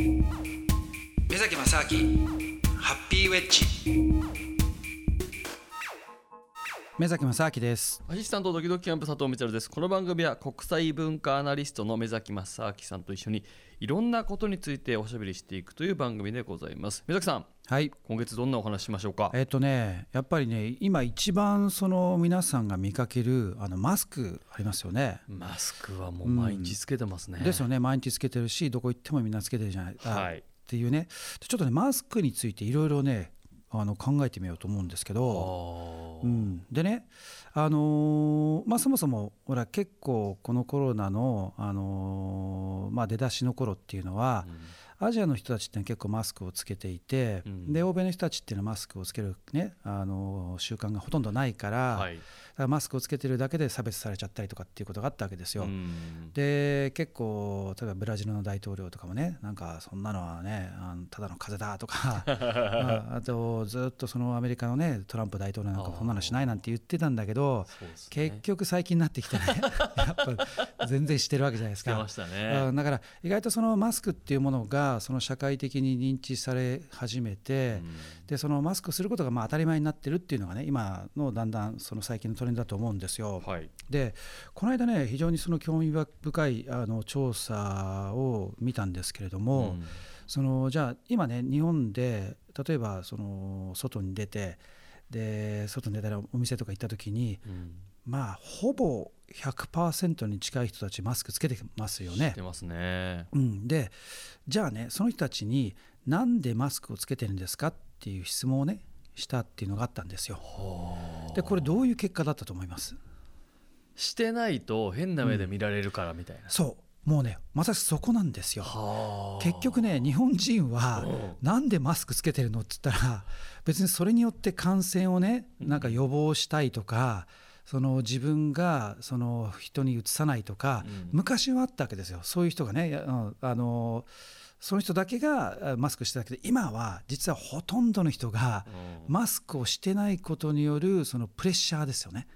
目崎正明ハッピーウェッジ。目崎正明です。アシスタントドキドキキャンプ佐藤光です。この番組は国際文化アナリストの目崎正明さんと一緒にいろんなことについておしゃべりしていくという番組でございます。目崎さんはい。今月どんなお話しましょうか？えっ、とねやっぱりね今一番その皆さんが見かけるあのマスクありますよね。マスクはもう毎日つけてますね、うん、ですよね。毎日つけてるしどこ行ってもみんなつけてるじゃない、はい、っていうね。ちょっとねマスクについていろいろねあの考えてみようと思うんですけど、うん、でね、あのー、まあ、そもそもほら結構このコロナの、あのー、まあ、出だしの頃っていうのは、うん、アジアの人たちって結構マスクをつけていて、うん、で欧米の人たちっていうのはマスクをつける、ねあのー、習慣がほとんどないから、はい、からマスクをつけてるだけで差別されちゃったりとかっていうことがあったわけですよ。で結構例えばブラジルの大統領とかもねなんかそんなのはねあのただの風邪だとか あとずっとそのアメリカのねトランプ大統領なんかそんなのしないなんて言ってたんだけど、ね、結局最近になってきてね。やっぱ全然してるわけじゃないですか。ね、だから意外とそのマスクっていうものがその社会的に認知され始めて、でそのマスクすることがまあ当たり前になってるっていうのがね今のだんだんその最近のトレンドだと思うんですよ。はい、でこの間ね非常にその興味深いあの調査を見たんですけれども、うん、そのじゃあ今ね日本で例えばその外に出てで外に出たらお店とか行った時に、うん、まあほぼ100%に近い人たちマスクつけてますよね。ますね、うん、でじゃあねその人たちになんでマスクをつけてるんですかっていう質問をねしたっていうのがあったんですよ。でこれどういう結果だったと思います？してないと変な目で見られるからみたいな、うん、そう。もうねまさしくそこなんですよ。結局ね日本人はなんでマスクつけてるのって言ったら 別にそれによって感染をねなんか予防したいとか、その自分がその人にうつさないとか、うん、昔はあったわけですよ。そういう人がねあのその人だけがマスクしてたけど今は実はほとんどの人がマスクをしてないことによるそのプレッシャーですよね。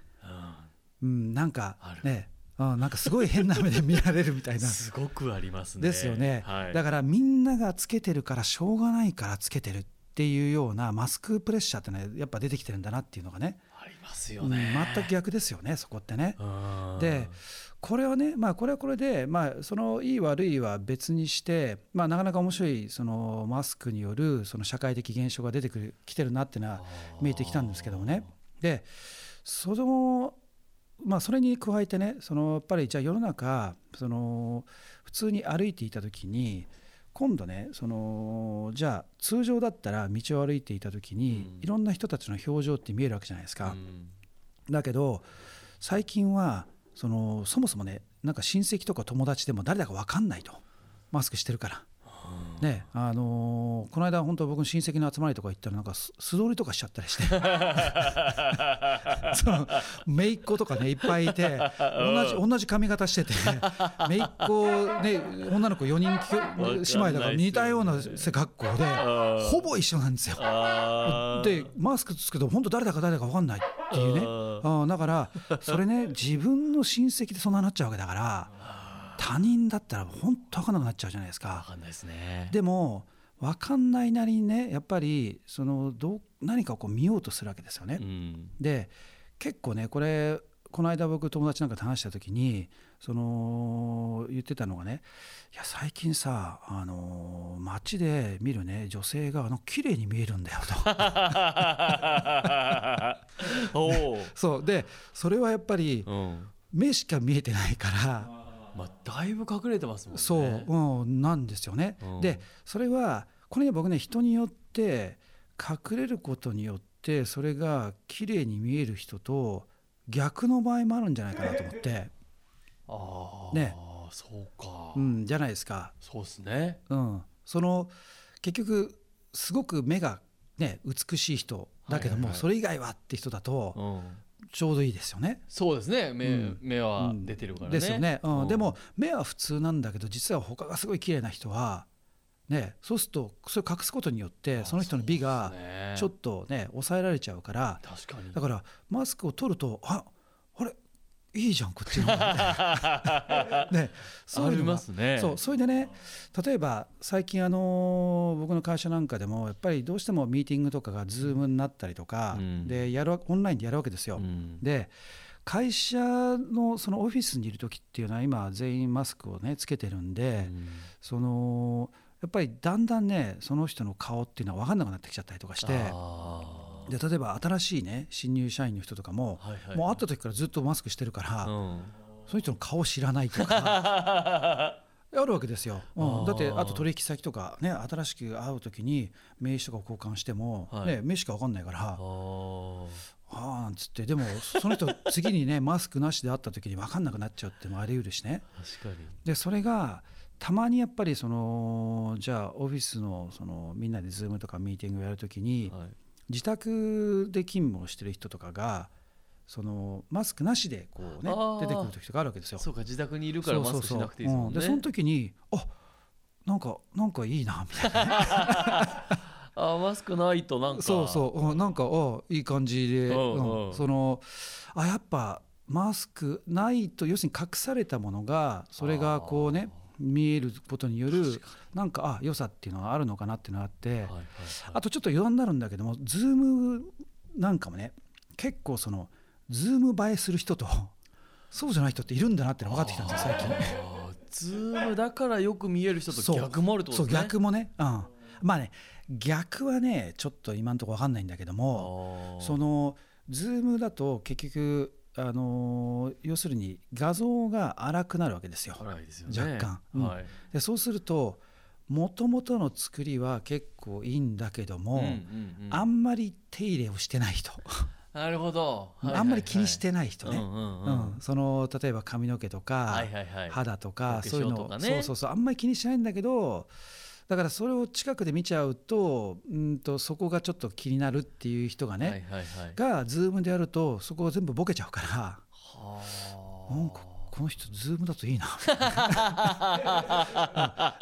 うん、なんかねあなんかすごい変な目で見られるみたいな。すごくありますね。ですよね、はい、だからみんながつけてるからしょうがないからつけてるっていうようなマスクプレッシャーってねやっぱ出てきてるんだなっていうのがねますよね、うん、全く逆ですよねそこってね。でこれはね、まあ、これはこれで、まあ、そのいい悪いは別にして、まあ、なかなか面白いそのマスクによるその社会的現象が出てくるきてるなっていうのは見えてきたんですけどもね。でそのまあ、それに加えてねそのやっぱりじゃあ世の中その普通に歩いていた時に今度ねそのじゃあ通常だったら道を歩いていた時に、いろんな人たちの表情って見えるわけじゃないですか。だけど最近はそのそもそもねなんか親戚とか友達でも誰だか分かんないとマスクしてるから。ねあのー、この間本当僕の親戚の集まりとか行ったらなんか素通りとかしちゃったりして。その姪っ子とかねいっぱいいて同じ同じ髪型してて。姪っ子ね女の子4人姉妹だから似たような背格好でほぼ一緒なんですよ。でマスクつけて本当誰だか誰だか分かんないっていうね。あだからそれね自分の親戚でそんなになっちゃうわけだから。他人だったら本当分かんなくなっちゃうじゃないですか。分かんないですね。でも分かんないなりにねやっぱりそのど何かをこう見ようとするわけですよね。うん、で結構ねこれこの間僕友達なんかと話した時にその言ってたのがねいや最近さあの街で見るね女性があの綺麗に見えるんだよと。そう。でそれはやっぱり、目しか見えてないからまあ、だいぶ隠れてますもんね。そう、うん、なんですよね。うん、でそれはこれ僕ね人によって隠れることによってそれが綺麗に見える人と逆の場合もあるんじゃないかなと思って。ああ、ね、そうか。うん、じゃないですか。そうですね。うん、その結局すごく目がね美しい人だけども、それ以外はって人だと、ちょうどいいですよね。そうですね。目うん、目は出てるからね。ですよね、うん、でも目は普通なんだけど実は他がすごい綺麗な人は、ね、そうするとそれを隠すことによってその人の美がちょっとね抑えられちゃうから確かに。だからマスクを取るとあいいじゃんこっちの ね、そういうのますね。そうそれでね例えば最近あの僕の会社なんかでもやっぱりどうしてもミーティングとかが Zoom になったりとか、うん、でやるオンラインでやるわけですよ。うん、で会社のそのオフィスにいる時っていうのは今全員マスクをねつけてるんで、うん、そのやっぱりだんだんねその人の顔っていうのは分かんなくなってきちゃったりとかして。で例えば新しいね新入社員の人とかも、はいはいはい、もう会った時からずっとマスクしてるから、うん、その人の顔知らないとか。あるわけですよ、うん、だってあと取引先とかね新しく会う時に名刺とか交換しても、はい、ね、名刺しか分かんないから。ああなんつって。でもその人 次にねマスクなしで会った時に分かんなくなっちゃうってもあり得るしね。でそれがたまにやっぱりそのじゃあオフィスのそのみんなで Zoom とかミーティングをやるときに、はい自宅で勤務をしてる人とかがそのマスクなしでこうね出てくる時とかあるわけですよ。そうか自宅にいるからマスクしなくていいですもんね。でその時にあなんかなんかいいなみたいな、ね。あマスクないとなんか。そうそう。なんかあいい感じで、うん、そのあやっぱマスクないと要するに隠されたものがそれがこうね見えることによるなんかあ良さっていうのがあるのかなっていうのがあって、はいはいはい、あとちょっと余談になるんだけどもズームなんかもね結構そのズーム映えする人と そうじゃない人っているんだなって分かってきたんですよ最近。ズームだからよく見える人と逆もあるとね。そう逆もね、うん、まあね逆はねちょっと今のところ分かんないんだけどもそのズームだと結局あの要するに画像が荒くなるわけですよ、すよね、若干、うん。はい、でそうするともともとの作りは結構いいんだけども、うんうんうん、あんまり手入れをしてない人。なるほど、はいはいはい、あんまり気にしてない人ね、うんうんうん、その例えば髪の毛とか、はいはいはい、肌とかそういうの、ね、そうそうそうあんまり気にしないんだけどだからそれを近くで見ちゃうとうんとそこがちょっと気になるっていう人がね、はいはいはい、がズームでやるとそこを全部ボケちゃうからなんかこの人ズームだといいな。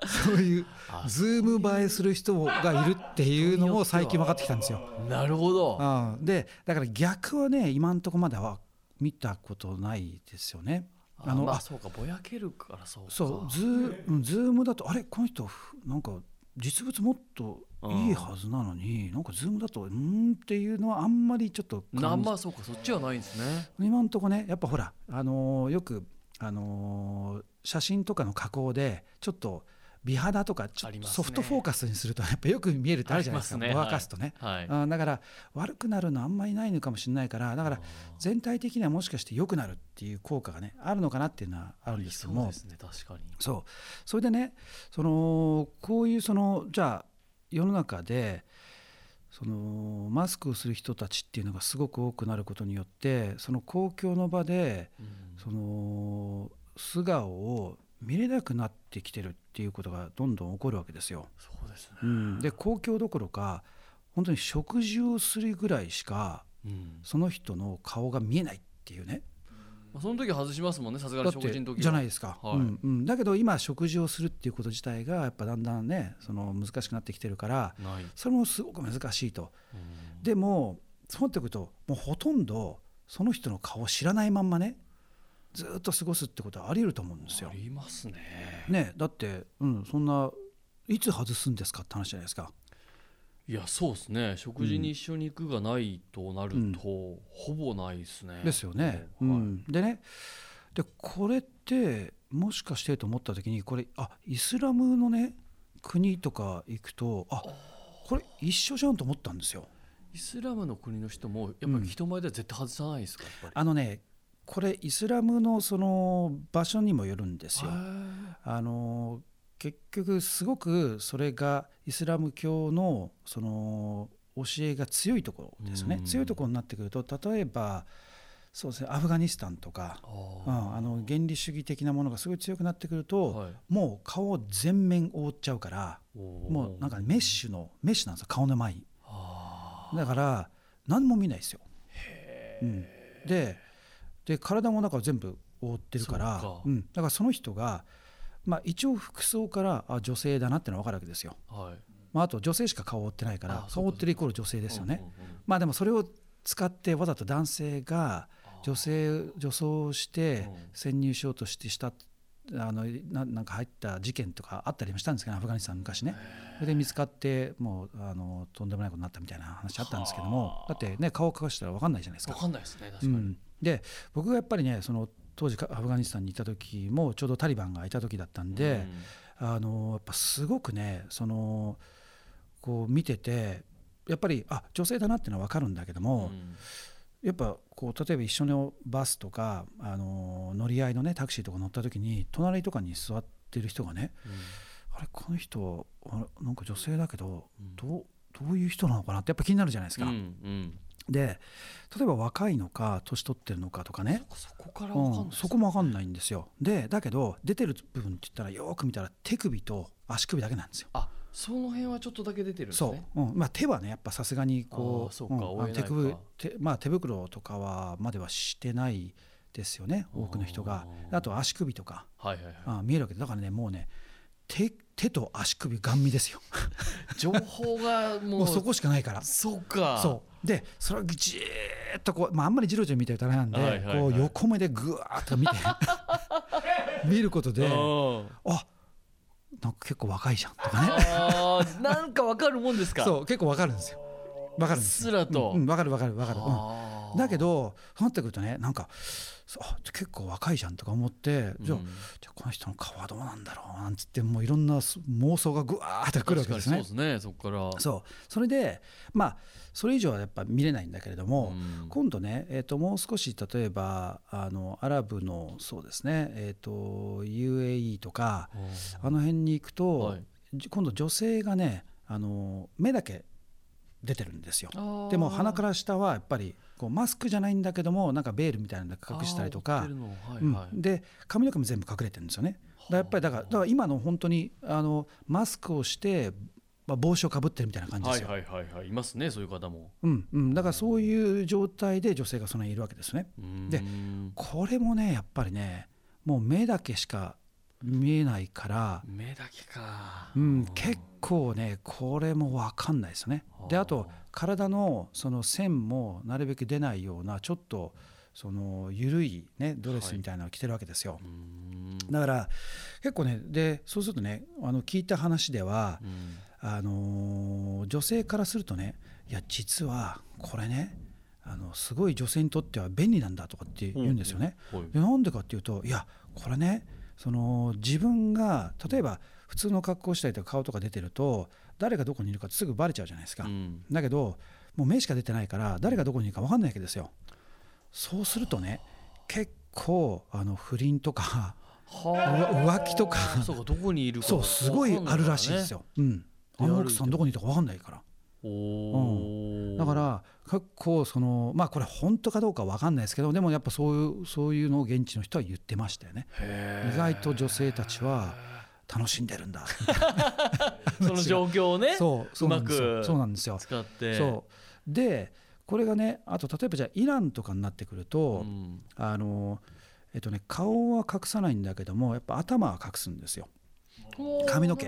そういうズーム映えする人がいるっていうのも最近分かってきたんですよ。なるほど、うん、でだから逆はね今んとこまでは見たことないですよね。あのあそうかぼやけるからそうそうズーズームだとあれこの人なんか実物もっといいはずなのに、なんかズームだとうんっていうのはあんまりちょっとあんまそうかそっちはないんですね。今んとこねやっぱほらあのー、よくあのー、写真とかの加工でちょっと美肌とかソフトフォーカスにするとやっぱよく見えるってあるじゃないですか、ね、ぼやかすとね、はい。はい、だから悪くなるのあんまりないのかもしれないからだから全体的にはもしかして良くなるっていう効果がねあるのかなっていうのはあるんですけども。そうですね確かに。そう。それでねそのこういうそのじゃあ世の中でそのマスクをする人たちっていうのがすごく多くなることによってその公共の場で、その素顔を見れなくなってきてるっていうことがどんどん起こるわけですよ。そうですね、うん、で公共どころか本当に食事をするぐらいしか、うん、その人の顔が見えないっていうね。まあ、その時外しますもんねさすがに食事の時じゃないですか、はい、うんうん、だけど今食事をするっていうこと自体がやっぱだんだんねその難しくなってきてるからそれもすごく難しいと、でもそうなってくるともうほとんどその人の顔を知らないまんまねずっと過ごすってことはあり得ると思うんですよ。ありますね。ねだって、うん、そんないつ外すんですかって話じゃないですか。いやそうですね食事に一緒に行くがないとなると、うん、ほぼないですね。ですよね。うん、でねでこれってもしかしてと思った時にこれあイスラムのね国とか行くとあこれ一緒じゃんと思ったんですよ。イスラムの国の人もやっぱり人前では絶対外さないですか、うん、あのねこれイスラムのその場所にもよるんですよ。あの結局すごくそれがイスラム教のその教えが強いところですね、強いところになってくると例えばそうですねアフガニスタンとか、うん、あの原理主義的なものがすごい強くなってくると、はい、もう顔を全面覆っちゃうからもうなんかメッシュのメッシュなんですよ顔の前に。だから何も見ないですよ、うん、でで体も中全部覆ってるからうん、だからその人が、まあ、一応服装からあ女性だなってのは分かるわけですよ、はい。まあ、あと女性しか顔を覆ってないから顔を覆ってるイコール女性ですよね、まあでもそれを使ってわざと男性が女性女装して潜入しようとしてしたあのななんか入った事件とかあったりもしたんですけどアフガニスタン昔ね。それで見つかってもうあのとんでもないことになったみたいな話あったんですけども。だってね顔を隠したら分かんないじゃないですか。分かんないですね確かに、うん、で僕がやっぱりねその当時アフガニスタンにいた時もちょうどタリバンがいた時だったんで、うん、あのやっぱすごくねそのこう見ててやっぱりあ女性だなっていうのは分かるんだけども、うん。やっぱこう例えば一緒のバスとかあの乗り合いのねタクシーとか乗った時に隣とかに座ってる人がね、うん、あれこの人あなんか女性だけど、どうどういう人なのかなってやっぱ気になるじゃないですか。うんうん、で例えば若いのか年取ってるのかとかね。そこから分かんない、うん、そこも分かんないんですよ。でだけど出てる部分って言ったらよく見たら手首と足首だけなんですよ。あその辺はちょっとだけ出てるんですね。そう、うん。まあ、手はねやっぱさすがにこう手首手,、まあ、手袋とかはまではしてないですよね多くの人が。あと足首とか、はいはいはい、あ見えるわけで。だからねもうね手手と足首ガン見ですよ。情報が もうそこしかないから。そうか。そう。でそれをじーっとこう、まあ、あんまりじろじろ見てるとあれなんで、はいはいはい、こう横目でぐわーっと見て 見ることであなんか結構若いじゃんとかね。あなんかわかるもんですか？そう結構わかるんですよ。わかるんですすらと、うん、わかるわかるわかる、うん、だけどそうなってくるとねなんかあ結構若いじゃんとか思って、じゃあじゃこの人の顔はどうなんだろうなんつってもういろんな妄想がぐわーってくるわけですね。そうですねそこから。そう。それでまあそれ以上はやっぱ見れないんだけれども、うん、今度ね、えー、ともう少し例えばあのアラブのそうですね、えー、と UAE とかあの辺に行くと、はい、今度女性がねあの目だけ出てるんですよ。でも鼻から下はやっぱりこうマスクじゃないんだけどもなんかベールみたいなの隠したりとか、はいはい。うん、で髪の毛も全部隠れてるんですよね。だやっぱりだからだから今の本当にあのマスクをしてまあ、帽子をかぶってるみたいな感じですよ。はいはいはいはい、いますねそういう方も。うんうん、だからそういう状態で女性がそのいるわけですね。でこれもねやっぱりねもう目だけしか見えないから目だけか、うん、結構ねこれも分かんないですよね。であと体のその線もなるべく出ないようなちょっとその緩いねドレスみたいなのを着てるわけですよ。はい、だから結構ねでそうするとねあの聞いた話では、あの女性からするとねいや実はこれねあのすごい女性にとっては便利なんだとかって言うんですよね。でなんでかっていうといやこれねその自分が例えば普通の格好したりとか顔とか出てると誰がどこにいるかってすぐバレちゃうじゃないですか、うん、だけどもう目しか出てないから誰がどこにいるか分かんないわけですよ。そうするとね結構あの不倫とか浮気とか。そうどこにいるそうすごいあるらしいですよ、うん、あの奥さんどこにいるか分かんないからうん、だから結構そのまあこれ本当かどうか分かんないですけどでもやっぱそういうそういうのを現地の人は言ってましたよね。意外と女性たちは楽しんでるんだ。その状況をね そうそうなんですよ。そうなんですよ。使って。そう。でこれがねあと例えばじゃあイランとかになってくると、うん、あのえっとね顔は隠さないんだけどもやっぱ頭は隠すんですよ。髪の毛、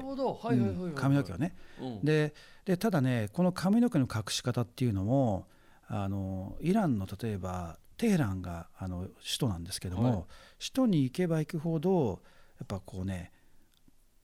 髪の毛をね、うん、ででただねこの髪の毛の隠し方っていうのもあのイランの例えばテヘランがあの首都なんですけども、はい、首都に行けば行くほどやっぱこうね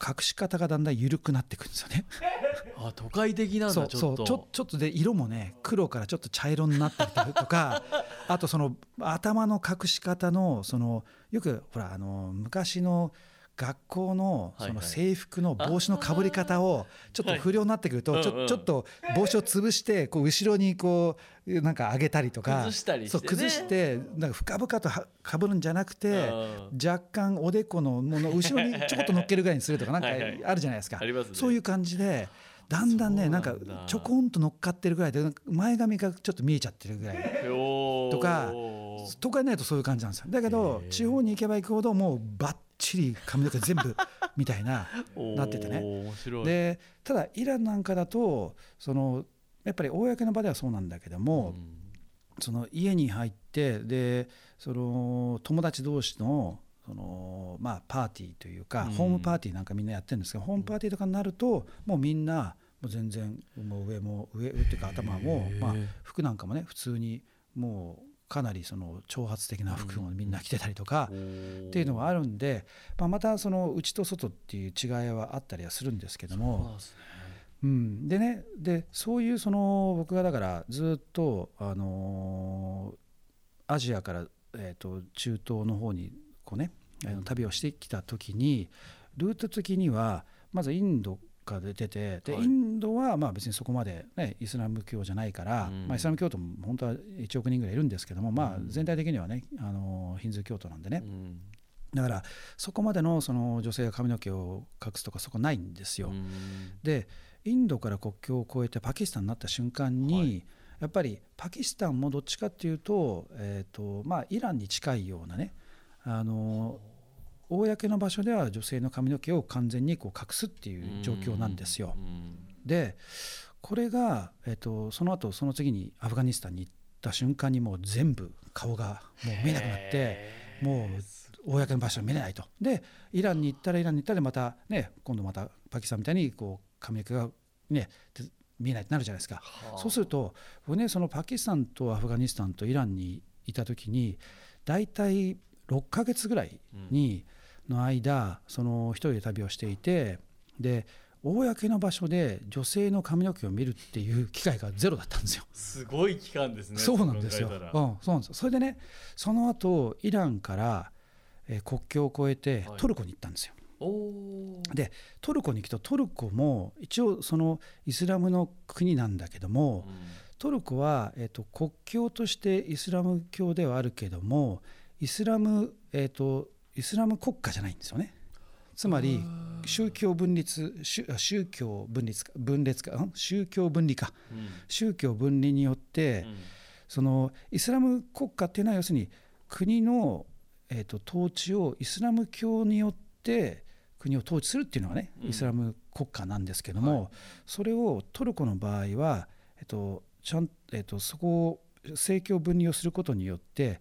隠し方がだんだん緩くなってくるんですよね。あ都会的なんだそうそうちょちょっとで色もね黒からちょっと茶色になったりとか あとその頭の隠し方のそのよくほらあの昔の学校のその制服の帽子のかぶり方をちょっと不良になってくるとちょちょっと帽子を潰してこう後ろにこうなんか上げたりとか崩したりして崩してなんか深々とかぶるんじゃなくて若干おでこのもの後ろにちょこっと乗っけるぐらいにするとかなんかあるじゃないですか。そういう感じで。だんだんねなんかちょこんと乗っかってるぐらいで前髪がちょっと見えちゃってるぐらいとか都会になるとそういう感じなんですよ。だけど地方に行けば行くほどもうバッちり髪の毛全部みたいな なっててね。でただイランなんかだとそのやっぱり公の場ではそうなんだけども、うん、その家に入ってでその友達同士のそのまあパーティーというか、うん、ホームパーティーなんかみんなやってるんですけどホームパーティーとかになるともうみんなもう全然もう上も上っていうか頭も、まあ、服なんかもね普通にもうかなりその挑発的な服をみんな着てたりとかっていうのがあるんで、まあ、またその内と外っていう違いはあったりはするんですけども。うん、でね。でそういうその僕がだからずっと、あのー、アジアから、えーと、中東の方にこうね、旅をしてきた時にルート的にはまずインドが出ててで、インドはまあ別にそこまで、ね、イスラム教じゃないから、うん、まあ、イスラム教徒も本当は1億人ぐらいいるんですけども、まあ、全体的にはねあのヒンズー教徒なんでね、うん、だからそこまでのその女性が髪の毛を隠すとかそこないんですよ。うん、でインドから国境を越えてパキスタンになった瞬間に、はい、やっぱりパキスタンもどっちかっていうと,、えーとまあ、イランに近いようなねあの公の場所では女性の髪の毛を完全にこう隠すっていう状況なんですよ。でこれが、えーと、その後その次にアフガニスタンに行った瞬間にもう全部顔がもう見えなくなってもう公の場所見れないと。でイランに行ったらイランに行ったらまたね今度またパキスタンみたいにこう髪の毛がね見えないってなるじゃないですか。そうすると僕ねそのパキスタンとアフガニスタンとイランにいた時に大体6ヶ月ぐらいに、うんの間その一人で旅をしていてで公の場所で女性の髪の毛を見るっていう機会がゼロだったんですよ。すごい期間ですね。そうなんですよ。うん、そうなんですそれでね、その後イランから、えー、国境を越えてトルコに行ったんですよ。はい、でトルコに行くとトルコも一応そのイスラムの国なんだけども、うん、トルコは、えーと、国境としてイスラム教ではあるけどもイスラム、えーとイスラム国家じゃないんですよね。つまり宗教分立宗教分立か分裂か宗教分離か、うん、宗教分離によって、うん、そのイスラム国家っていうのは要するに国の、えーと、統治をイスラム教によって国を統治するっていうのはね、イスラム国家なんですけども、はい、それをトルコの場合は、えーとちゃんえーと、そこを政教分離をすることによって、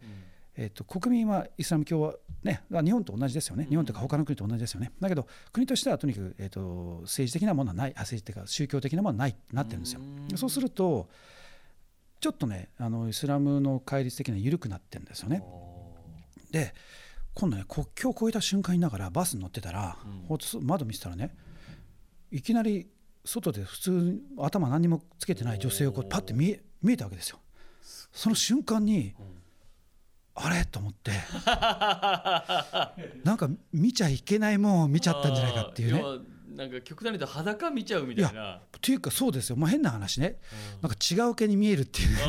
えーと国民はイスラム教はね、日本と同じですよね、日本とか他の国と同じですよね、だけど国としてはとにかく、えーと、政治的なものはない、あ政治的か宗教的なものはないなってるんですよ。そうすると、ちょっとね、あのイスラムの戒律的には緩くなってるんですよね。で、今度ね、国境を越えた瞬間にながら、バスに乗ってたら、うん、窓見せたらね、いきなり外で普通、頭何もつけてない女性をこうパッて見え見えたわけですよ。その瞬間に、うんあれ？と思って。なんか見ちゃいけないもんを見ちゃったんじゃないかっていうね。なんか極端に言うと裸見ちゃうみたいな。っていうかそうですよ、まあ、変な話ね、うん、なんか違う毛に見えるっていうね。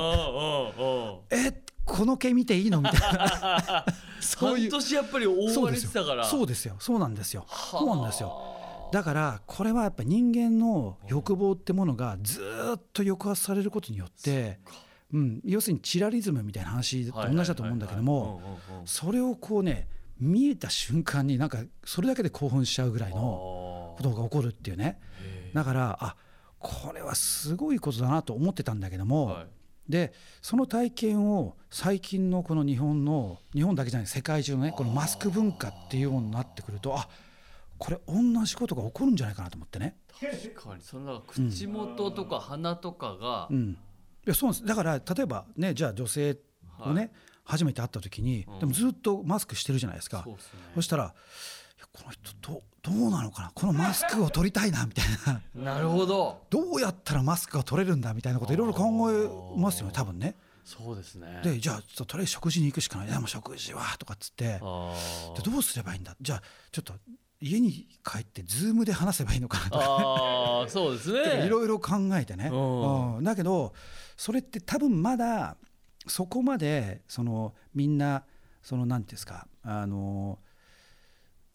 えこの毛見ていいの？みたいな。そういう。半年やっぱり覆われてたから。そうですよ。そうなんですよ。そうなんですよ。だからこれはやっぱ人間の欲望ってものがずっと抑圧されることによって、うん、要するにチラリズムみたいな話と同じだと思うんだけどもそれをこうね見えた瞬間になんかそれだけで興奮しちゃうぐらいのことが起こるっていうね。だからあこれはすごいことだなと思ってたんだけども、はい、でその体験を最近のこの日本の日本だけじゃない世界中のねこのマスク文化っていうようになってくるとあこれ同じことが起こるんじゃないかなと思ってね。確かに。その口元とか鼻とかが、うん、いやそうです。だから例えばねじゃあ女性をね、はい、初めて会った時に、うん、でもずっとマスクしてるじゃないですか。そ、ね、そしたらこの人どどうなのかな？このマスクを取りたいなみたいな。なるほど。どうやったらマスクが取れるんだみたいなこといろいろ考えますよね多分ね。そうですね。でじゃあとりあえず食事に行くしかない。でも食事はとかっつって。でどうすればいいんだ？じゃあちょっと家に帰ってズームで話せばいいのかなとか、あそうですね。いろいろ考えてね、うん、だけどそれって多分まだそこまでそのみんなその何ていうんですかあの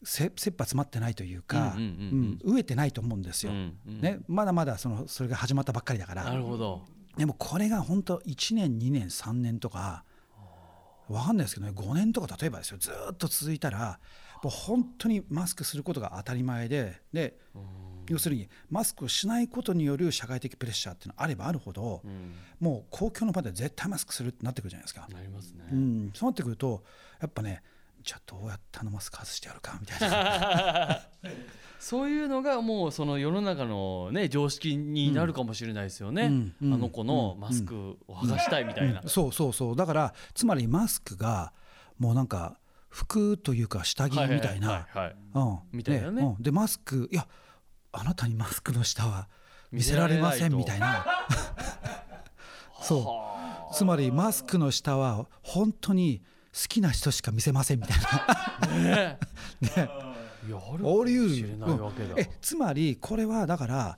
切羽詰まってないというか、うん飢えてないと思うんですよ、うんうん、ね、まだまだそのそれが始まったばっかりだから。なるほど。でもこれが本当1年2年3年とか分かんないですけどね5年とか例えばですよ。ずっと続いたらもう本当にマスクすることが当たり前でで要するにマスクをしないことによる社会的プレッシャーっていうのがあればあるほど、うん、もう公共の場で絶対マスクするってなってくるじゃないですか。なりますね、うん、そうなってくるとやっぱねじゃあどうやってあのマスク外してやるかみたいな。そういうのがもうその世の中のね常識になるかもしれないですよね、うんうんあの子のマスクを剥がしたいみたいな、うん。そうそうそう。だからつまりマスクがもうなんか服というか下着みたいな。みたいなね。うん。でマスク。いやあなたにマスクの下は見せられませんみたいな。そう。つまりマスクの下は本当に好きな人しか見せませんみたいな。ね。ね。やるかもしれないわけだ、えつまりこれはだから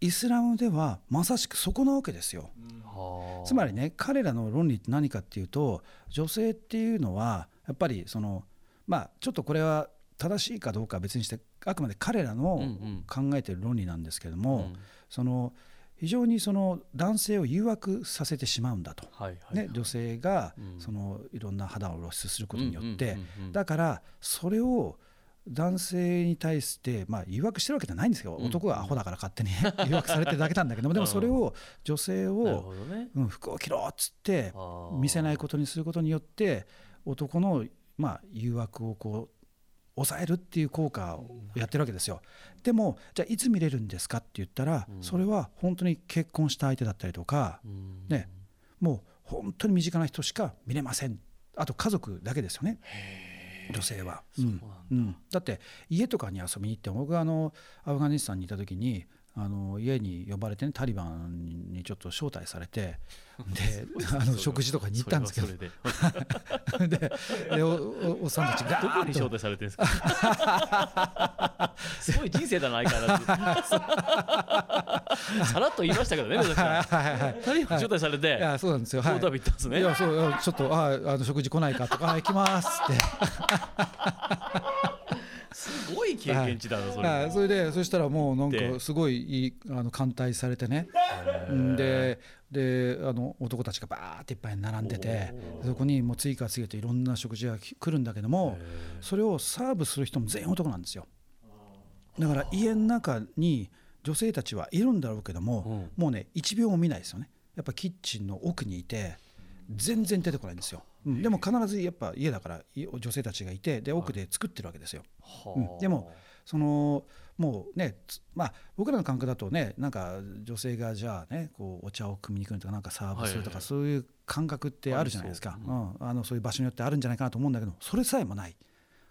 イスラムではまさしくそこなわけですよ。はあ。つまりね彼らの論理って何かっていうと女性っていうのはやっぱりそのまあちょっとこれは正しいかどうかは別にしてあくまで彼らのうんうん。考えてる論理なんですけれども、うん。その非常にその男性を誘惑させてしまうんだと、はいはいね、女性がうん。そのいろんな肌を露出することによって、うんうんうんうん。だからそれを男性に対して、まあ、誘惑してるわけじゃないんですよ、うん。男がアホだから勝手に 誘惑されてるだけなんだけどもでもそれを女性を、ね。うん、服を着ろっつって見せないことにすることによって男の、まあ、誘惑をこう抑えるっていう効果をやってるわけですよ。でもじゃあいつ見れるんですかって言ったら、うん。それは本当に結婚した相手だったりとか、うん。ねもう本当に身近な人しか見れません。あと家族だけですよね。女性は。そうなんだ。うん。だって家とかに遊びに行って僕があのアフガニスタンにいた時にあの家に呼ばれてねタリバンにちょっと招待されて であの食事とかに行ったんですけど。で。おっさんたちが どこに招待されてるんですか？すごい人生だな相変わらず。さらっと言いましたけどね目崎さん。はいはいはい。タリバン招待されていやそうなんですよ。ポータービ行ったんですね。いやそうちょっとああの食事来ないかとかあ行きますって。すごい経験値だなそれ。はい。それでそしたらもうなんでかすごいいいあの歓待されてね。でであの男たちがバーっていっぱい並んでてそこにもう次から次へといろんな食事が来るんだけどもそれをサーブする人も全員男なんですよ。だから家の中に女性たちはいるんだろうけどももうね1秒も見ないですよね。やっぱキッチンの奥にいて全然出てこないんですよ、うん。でも必ずやっぱ家だからい女性たちがいてで奥で作ってるわけですよ。うん。でもそのもうねつまあ僕らの感覚だとねなんか女性がじゃあねこうお茶を汲みに来るとかなんかサーブするとかはいはいはい。そういう感覚ってあるじゃないですか、うん。あのそういう場所によってあるんじゃないかなと思うんだけどそれさえもない。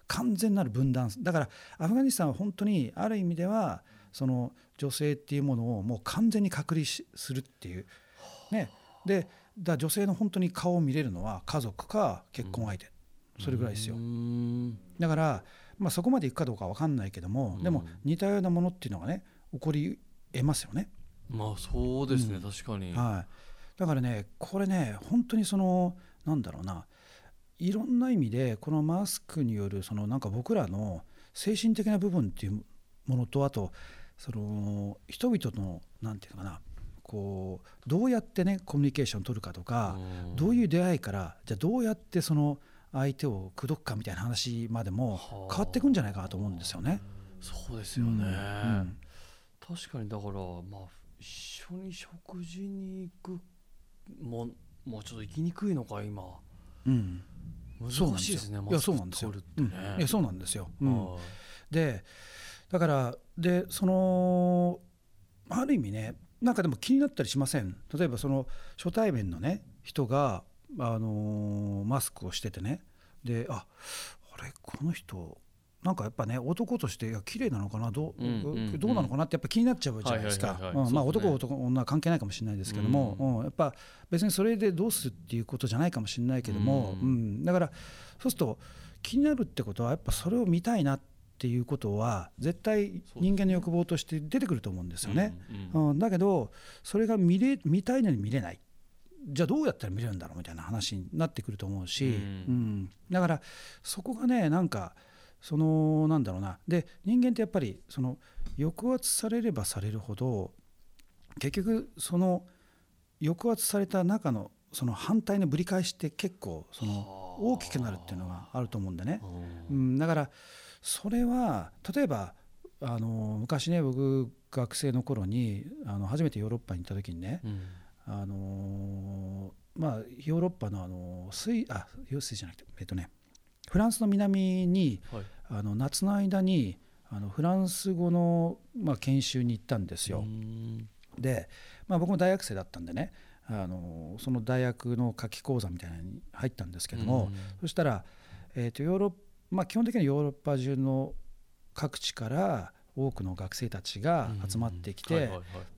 完全なる分断。だからアフガニスタンは本当にある意味ではその女性っていうものをもう完全に隔離しするっていう。ね。でだ女性の本当に顔を見れるのは家族か結婚相手、それぐらいですよ。う。ん。だから、まあ、そこまでいくかどうかわかんないけども、でも似たようなものっていうのがね起こり得ますよね。まあそうですね。確かに。はい、だからねこれね本当にそのなんだろうないろんな意味でこのマスクによるそのなんか僕らの精神的な部分っていうものとあとその人々のなんていうのかなこうどうやってねコミュニケーション取るかとか、うん。どういう出会いからじゃあどうやってその相手を口説くかみたいな話までもはあ。変わっていくんじゃないかなと思うんですよね。そうですよね、うん確かにだからまあ一緒に食事に行くももうちょっと行きにくいのか今。うん。そうなん難しいですねいやそうなんですよ。マスク取るってね。うん。いやそうなんですよ。うん。はい。でだからでそのある意味ねなんかでも気になったりしません？例えばその初対面のね人が、あのーマスクをしててね。でああれこの人なんかやっぱね男としていや綺麗なのかな？どう,、うんうんうん。どうなのかな？ってやっぱ気になっちゃうじゃないですか。男男女は関係ないかもしれないですけども、うん。やっぱ別にそれでどうするっていうことじゃないかもしれないけども、ううんん。だからそうすると気になるってことはやっぱそれを見たいなっていうことは絶対人間の欲望として出てくると思うんですよね。うんうんうん、だけどそれが見れ見たいのに見れない。じゃあどうやったら見れるんだろうみたいな話になってくると思うし、うん。うん。だからそこがねなんかそのなんだろうな。で人間ってやっぱりその抑圧されればされるほど結局その抑圧された中のその反対のぶり返しって結構その大きくなるっていうのがあると思うんでね。うん、だからそれは例えばあの昔ね僕学生の頃にあの初めてヨーロッパに行った時にね、うん。あのまあヨーロッパのあの水あ用水じゃなくてえっとねフランスの南に、はい、あの夏の間にあのフランス語の、まあ、研修に行ったんですよ。で、まあ、僕も大学生だったんでねあのその大学の夏季講座みたいなのに入ったんですけどもそしたら、えーとヨーロッまあ、基本的にはヨーロッパ中の各地から多くの学生たちが集まってきて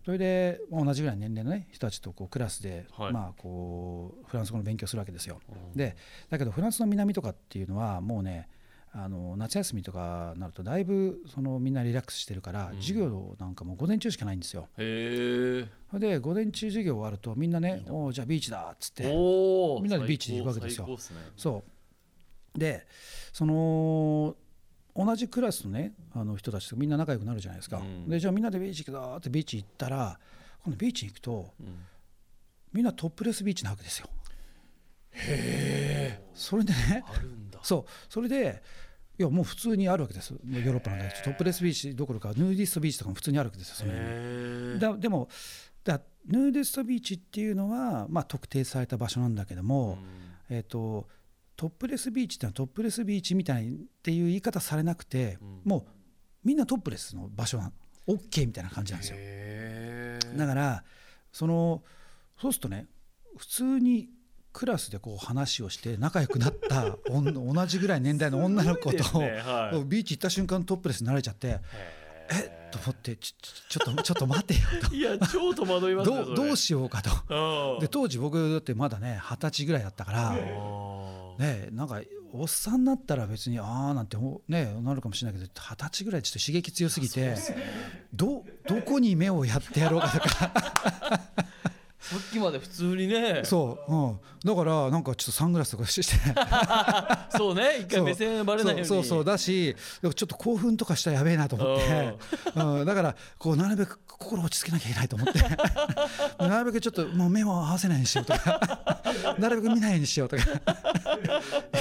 それで同じぐらいの年齢の、ね、人たちとこうクラスで、まあ、こうフランス語の勉強するわけですよ。でだけどフランスの南とかっていうのはもうねあの夏休みとかなるとだいぶそのみんなリラックスしてるから、授業なんかも午前中しかないんですよ。へで午前中授業終わるとみんなね「おじゃあビーチだ」っつってみんなでビーチに行くわけですよ。そうでその同じクラスのねあの人たちとみんな仲良くなるじゃないですか、うん、でじゃあみんなでビーチ行くぞってビーチ行ったら今度ビーチに行くと、うん、みんなトップレスビーチなわけですよ。へえ。それでねそう。それでいやもう普通にあるわけです。ヨーロッパのトップレスビーチどころかヌーディストビーチとかも普通にあるわけですよそのだでもだヌーディストビーチっていうのは、まあ、特定された場所なんだけども、うん、えーと、トップレスビーチってのはトップレスビーチみたいっていう言い方されなくて、うん、もうみんなトップレスの場所な OK みたいな感じなんですよ。だからそのそうするとね普通にクラスでこう話をして仲良くなった 同じぐらい年代の女の子と、ね。はい、ビーチ行った瞬間トップレスになれちゃってえっ？と思ってちちょっとちょっと待てよと。いや超戸惑いますどどうしようかと。で当時僕だってまだね二十歳ぐらいだったからねなんかおっさんになったら別にああなんてねなるかもしれないけど二十歳ぐらいちょっと刺激強すぎてどどこに目をやってやろうかとかさっきまで普通にね。そう、うん、だからなんかちょっとサングラスとかして。そうね。一回目線バレないように。そうそうだしちょっと興奮とかしたらやべえなと思って、うん、だからこうなるべく心落ち着けなきゃいけないと思って。なるべくちょっともう目を合わせないようにしようとか。なるべく見ないようにしようとか。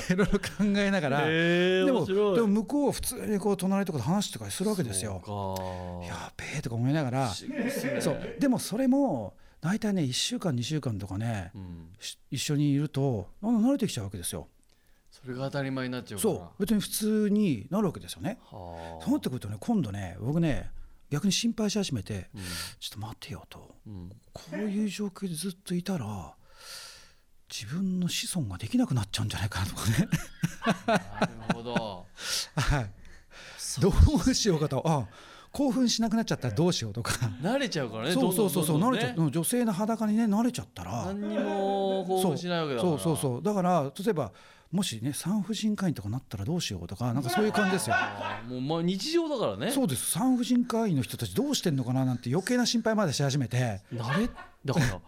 いろいろ考えながら、でもでも向こうは普通にこう隣とかで話とかするわけですよ。やべえとか思いながら、そう。でもそれも大体ね1週間2週間とかね、うん、一緒にいると慣れてきちゃうわけですよ。それが当たり前になっちゃうそう別に普通になるわけですよね。そうなってくるとね今度ね僕ね逆に心配し始めて、うん、ちょっと待てよと、うん、こういう状況でずっといたら自分の子孫ができなくなっちゃうんじゃないかなとかね。なるほど。はい。どうしようかと。あ興奮しなくなっちゃったらどうしようとか。慣れちゃうからねそうそうそうそう、慣れちゃう。女性の裸にね慣れちゃったら。何にも興奮しないわけだから。そうそうそう。だから例えばもしね産婦人科医とかなったらどうしようとかなんかそういう感じですよ。もうまあ日常だからね。そうです。産婦人科医の人たちどうしてんのかななんて余計な心配までし始めて。慣れだから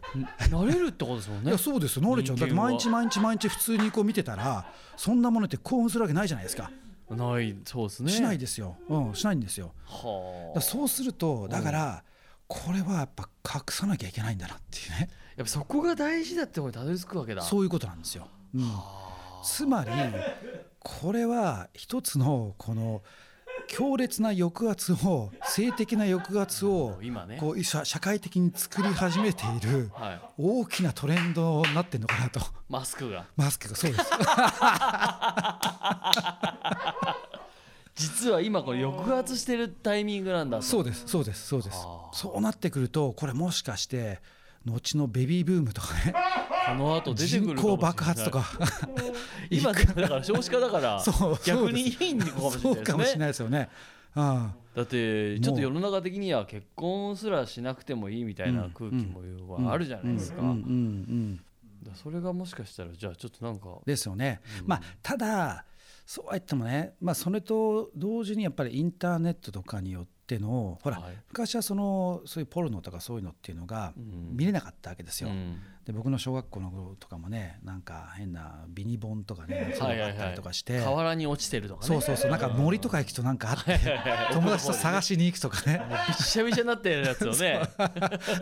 慣れるってことですもんね。いやそうです。慣れちゃう。だって毎日毎日毎日普通にこう見てたらそんなものって興奮するわけないじゃないですかないそうですね。しないですよ、うん、しないんですよ。はそうするとだから、これはやっぱ隠さなきゃいけないんだなっていうね。やっぱそこが大事だってことにたどり着くわけだ。そういうことなんですよ、うん、つまりこれは一つのこの強烈な抑圧を性的な抑圧をこう社会的に作り始めている大きなトレンドになってるのかなと。マスクが。マスクがそうです。実は今これ抑圧してるタイミングなんだそうですそうですそうです。そうなってくるとこれもしかして後のベビーブームとかね。この後出てくる人口爆発とか。今だから少子化だから 逆にいいのかもしれないですね。そうかもしれないですよね。ああだってちょっと世の中的には結婚すらしなくてもいいみたいな空気もあるじゃないですか。それがもしかしたらじゃあちょっとなんかですよね、うん、まあただそうは言ってもね、まあ、それと同時にやっぱりインターネットとかによってのほら、はい、昔はそのそういうポルノとかそういうのっていうのが見れなかったわけですよ。うん、で僕の小学校の頃とかもねなんか変なビニボンとかねそういうのがあったりとかして、はいはいはい、河原に落ちてるとか、ね、そうそうそうなんか森とか行くとなんかあって 友達と探しに行くとかね。びっしゃびしゃになってるやつをね。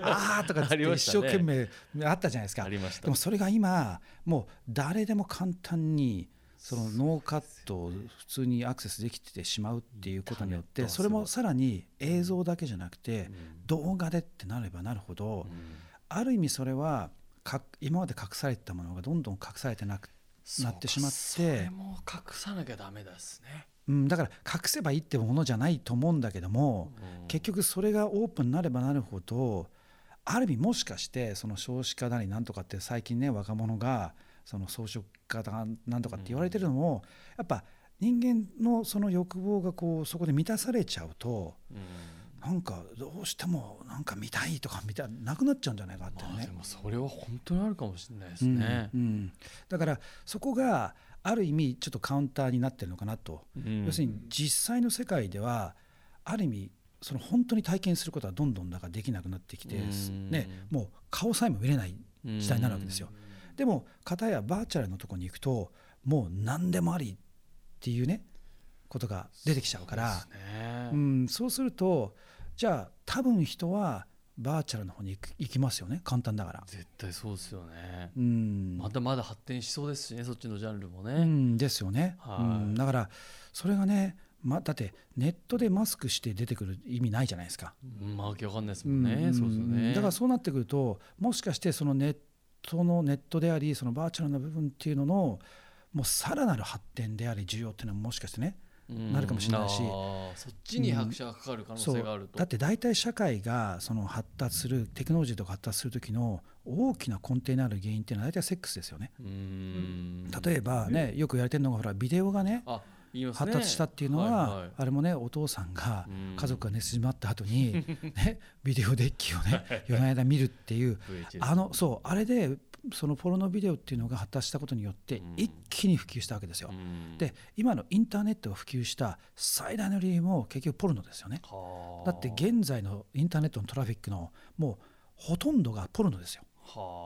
ああとかって一生懸命あったじゃないですか。でもそれが今もう誰でも簡単にそのノーカットを普通にアクセスできてしまうっていうことによってそれもさらに映像だけじゃなくて動画でってなればなるほどある意味それは今まで隠されてたものがどんどん隠されてなくなってしまってそれも隠さなきゃダメですね。うん、だから隠せばいいってものじゃないと思うんだけども、うん、結局それがオープンになればなるほどある意味もしかしてその少子化なりなんとかって最近ね若者がその装飾家だなんとかって言われてるのも、やっぱ人間のその欲望がこうそこで満たされちゃうと、なんかどうしてもなんか見たいとか見たなくなっちゃうんじゃないかってね、まあ、でもそれは本当にあるかもしれないですね、うんうん、だからそこがある意味ちょっとカウンターになってるのかなと、うん、要するに実際の世界ではある意味その本当に体験することはどんどんだからできなくなってきて、ね、もう顔さえも見れない時代になるわけですよ。でも片やバーチャルのとこに行くともう何でもありっていうねことが出てきちゃうから。そう,、ん、そうするとじゃあ多分人はバーチャルの方に行きますよね簡単だから。絶対そうですよね、うん、まだまだ発展しそうですしねそっちのジャンルもね、うん、ですよね、はい、うん、だからそれがねま、だってネットでマスクして出てくる意味ないじゃないですか。まあわけわかんないですもんね、うん、そうですよね。だからそうなってくるともしかしてそのネットのネットでありそのバーチャルな部分っていうののもうさらなる発展であり需要っていうのはもしかしてねなるかもしれないし。そっちに拍車がかかる可能性があると、だって大体社会がその発達するテクノロジーとか発達する時の大きな根底にある原因っていうのは大体セックスですよね。例えばねよく言われてるのがほらビデオがね発達したっていうのは、あれもねお父さんが家族が寝静まった後に、ね、ビデオデッキをね夜の間見るっていうあのそうあれでそのポロノビデオっていうのが発達したことによって一気に普及したわけですよ。で今のインターネットが普及した最大の理由も結局ポルノですよね。だって現在のインターネットのトラフィックのもうほとんどがポルノですよ。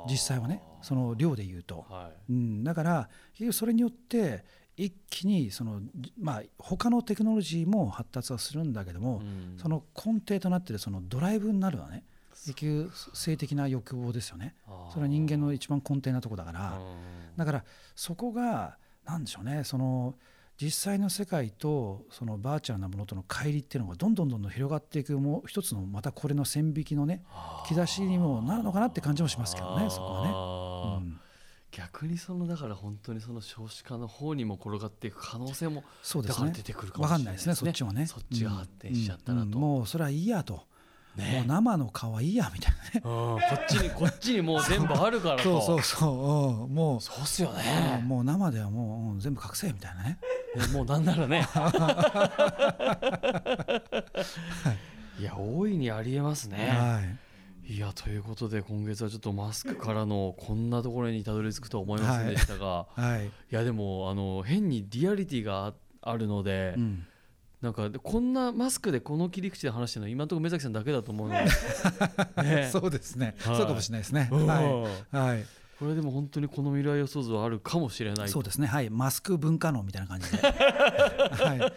実際はねその量で言うと、はい、うん、だから結局それによって一気にその、まあ、他のテクノロジーも発達はするんだけども、うん、その根底となっているそのドライブになるのはね結局性的な欲望ですよね。それは人間の一番根底なとこだから。だからそこが何でしょうね。その実際の世界とそのバーチャルなものとの乖離っていうのがどんどんどんどん広がっていくもう一つのまたこれの線引きのね兆しにもなるのかなって感じもしますけどねそこはね。うん逆にそのだから本当にその少子化の方にも転がっていく可能性もそうですね。出てくるかもしれないですね。分かんないですねそっちはね。そっちが発展しちゃったらと、うん。うん、もうそれはいいやと。ね、もう生の皮いいやみたいなね、こっちにこっちにもう全部あるから そうそうそう、うん、もう。そうっすよね。もう生ではもう、うん、全部隠せみたいなね。もうなんならね。いや大いにありえますね、はいいやということで今月はちょっとマスクからのこんなところにたどり着くとは思いませんでしたが、はい。はい、いやでもあの変にリアリティがあるので、うん、なんかこんなマスクでこの切り口で話してるの今のところ目崎さんだけだと思うので、ね、そうですね、はい、そうかもしれないですね。はい、はいこれでも本当にこの未来予想図はあるかもしれない。そうですね。はい。マスク文化論みたいな感じで、は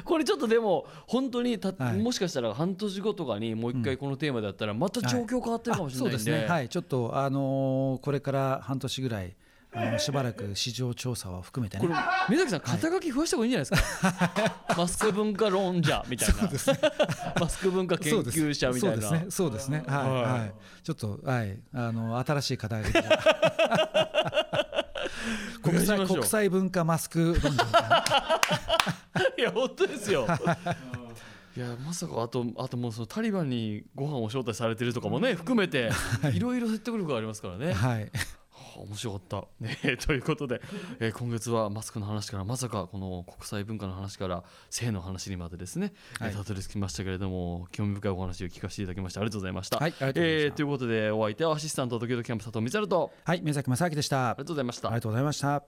い、これちょっとでも本当にた、はい、もしかしたら半年後とかにもう一回このテーマだったらまた状況変わってるかもしれないんで、はい、そうですね。はい。ちょっとあのー、これから半年ぐらいあのしばらく市場調査を含めてね。目崎さん肩書き増やした方がいいんじゃないですか？マスク文化論者みたいな。ね、マスク文化研究者みたいな。そうですね。そうですね。はい、はい、ちょっとはいあの新しい方が 国際国際文化マスク論者。いや本当ですよ。いやまさかあとあともうそのタリバンにご飯を招待されてるとかもね含めていろいろ説得力がありますからね。はい。面白かった、ね、ということで、えー、今月はマスクの話からまさかこの国際文化の話から性の話にまでですね、はい、たどり着きましたけれども興味深いお話を聞かせていただきましてありがとうございました。はい、とえー、ということでお相手はアシスタント時々キャンプ佐藤光と。はい目崎正明でした。ありがとうございました。ありがとうございました。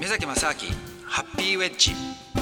目崎正明ハッピーウェッジ